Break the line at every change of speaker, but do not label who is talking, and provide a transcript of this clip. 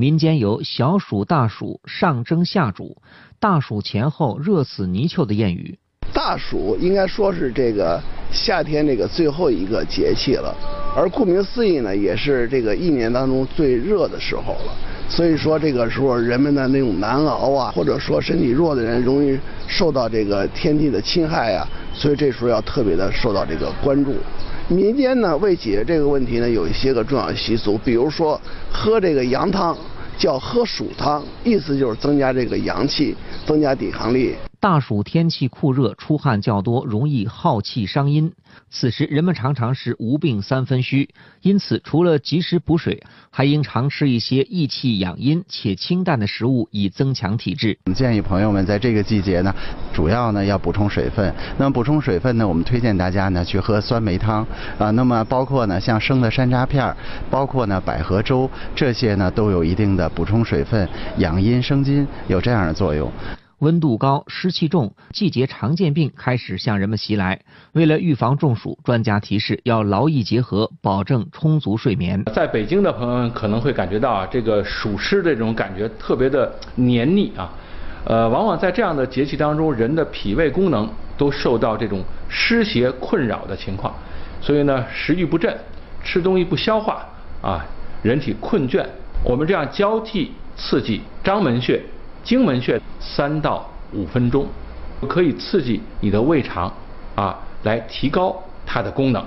民间有“小暑大暑上蒸下煮，大暑前后热死泥鳅”的谚语。
大暑应该说是这个夏天这个最后一个节气了，而顾名思义呢，也是这个一年当中最热的时候了。所以说这个时候人们的那种难熬啊，或者说身体弱的人容易受到这个天气的侵害呀，所以这时候要特别的受到这个关注。民间呢为解决这个问题呢，有一些个重要习俗，比如说喝这个羊汤，叫喝暑汤，意思就是增加这个阳气，增加抵抗力。
大暑天气酷热，出汗较多，容易耗气伤阴。此时人们常常是无病三分虚，因此除了及时补水，还应常吃一些益气养阴且清淡的食物，以增强体质。
我们建议朋友们在这个季节呢，主要呢要补充水分。那么补充水分呢，我们推荐大家呢去喝酸梅汤啊。那么包括呢像生的山楂片，包括呢百合粥，这些呢都有一定的补充水分、养阴生津有这样的作用。
温度高、湿气重，季节常见病开始向人们袭来。为了预防中暑，专家提示要劳逸结合，保证充足睡眠。
在北京的朋友们可能会感觉到啊，这个暑湿这种感觉特别的黏腻啊，呃，往往在这样的节气当中，人的脾胃功能都受到这种湿邪困扰的情况，所以呢，食欲不振，吃东西不消化啊，人体困倦。我们这样交替刺激章门穴。经门穴三到五分钟，可以刺激你的胃肠，啊，来提高它的功能。